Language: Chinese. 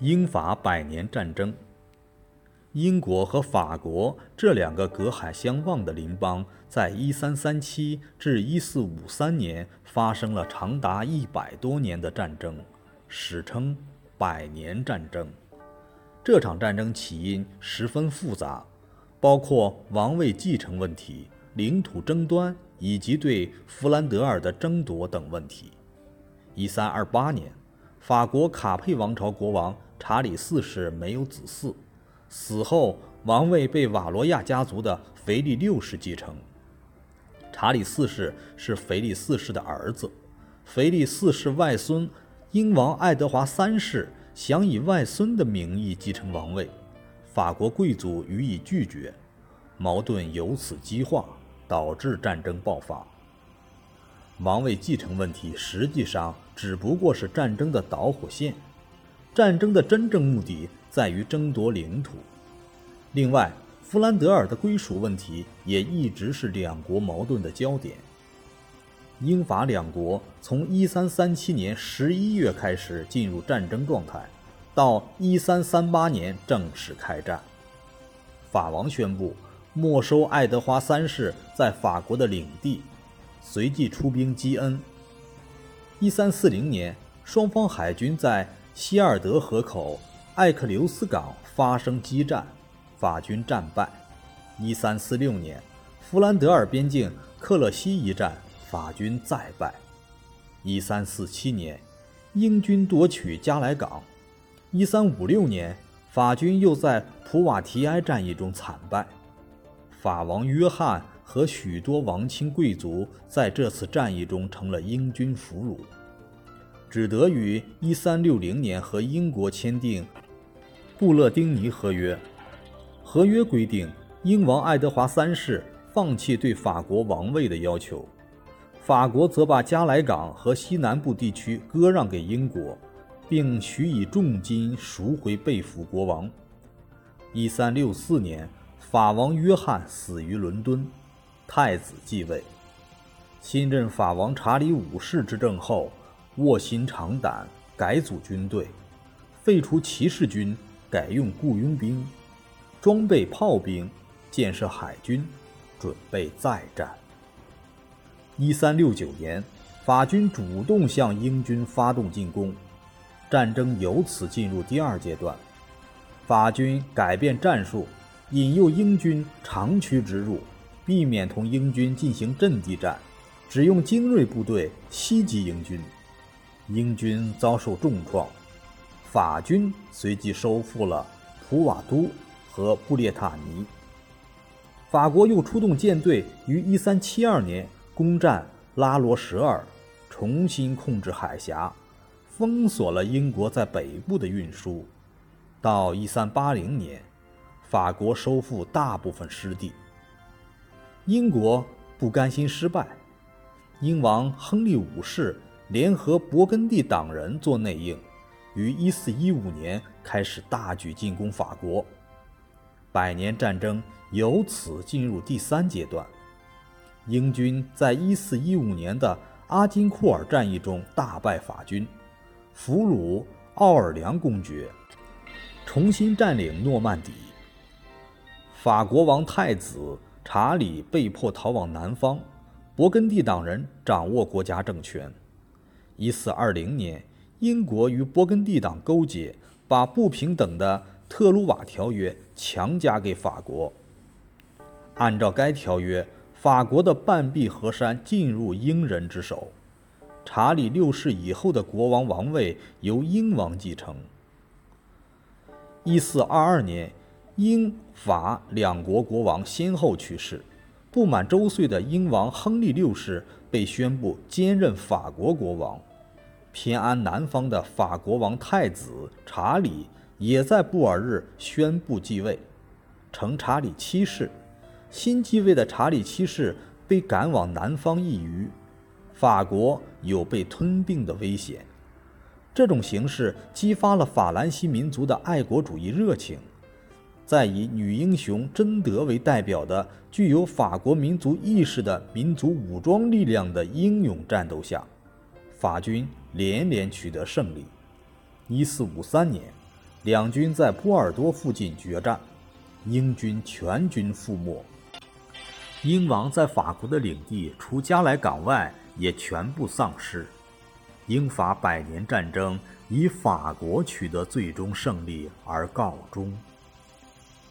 英法百年战争。英国和法国这两个隔海相望的邻邦，在1337至1453年发生了长达一百多年的战争，史称百年战争。这场战争起因十分复杂，包括王位继承问题、领土争端以及对弗兰德尔的争夺等问题。1328年，法国卡佩王朝国王。查理四世没有子嗣，死后王位被瓦罗亚家族的腓力六世继承。查理四世是腓力四世的儿子，腓力四世外孙英王爱德华三世想以外孙的名义继承王位，法国贵族予以拒绝，矛盾由此激化，导致战争爆发。王位继承问题实际上只不过是战争的导火线。战争的真正目的在于争夺领土。另外，弗兰德尔的归属问题也一直是两国矛盾的焦点。英法两国从1337年11月开始进入战争状态，到1338年正式开战。法王宣布没收爱德华三世在法国的领地，随即出兵基恩。1340年，双方海军在希尔德河口、艾克留斯港发生激战，法军战败。1346年，弗兰德尔边境克勒西一战，法军再败。1347年，英军夺取加莱港。1356年，法军又在普瓦提埃战役中惨败。法王约翰和许多王亲贵族在这次战役中成了英军俘虏。只得于1360年和英国签订《布勒丁尼合约》。合约规定，英王爱德华三世放弃对法国王位的要求，法国则把加莱港和西南部地区割让给英国，并许以重金赎回被俘国王。1364年，法王约翰死于伦敦，太子继位。新任法王查理五世执政后。卧薪尝胆，改组军队，废除骑士军，改用雇佣兵，装备炮兵，建设海军，准备再战。一三六九年，法军主动向英军发动进攻，战争由此进入第二阶段。法军改变战术，引诱英军长驱直入，避免同英军进行阵地战，只用精锐部队袭击英军。英军遭受重创，法军随即收复了普瓦都和布列塔尼。法国又出动舰队于1372年攻占拉罗什尔，重新控制海峡，封锁了英国在北部的运输。到1380年，法国收复大部分失地。英国不甘心失败，英王亨利五世。联合勃艮第党人做内应，于1415年开始大举进攻法国。百年战争由此进入第三阶段。英军在1415年的阿金库尔战役中大败法军，俘虏奥尔良公爵，重新占领诺曼底。法国王太子查理被迫逃往南方，勃艮第党人掌握国家政权。一四二零年，英国与勃艮第党勾结，把不平等的特鲁瓦条约强加给法国。按照该条约，法国的半壁河山进入英人之手，查理六世以后的国王王位由英王继承。一四二二年，英法两国国王先后去世，不满周岁的英王亨利六世被宣布兼任法国国王。偏安南方的法国王太子查理也在布尔日宣布继位，成查理七世。新继位的查理七世被赶往南方一隅，法国有被吞并的危险。这种形势激发了法兰西民族的爱国主义热情。在以女英雄贞德为代表的具有法国民族意识的民族武装力量的英勇战斗下，法军。连连取得胜利。一四五三年，两军在波尔多附近决战，英军全军覆没。英王在法国的领地除加莱港外，也全部丧失。英法百年战争以法国取得最终胜利而告终。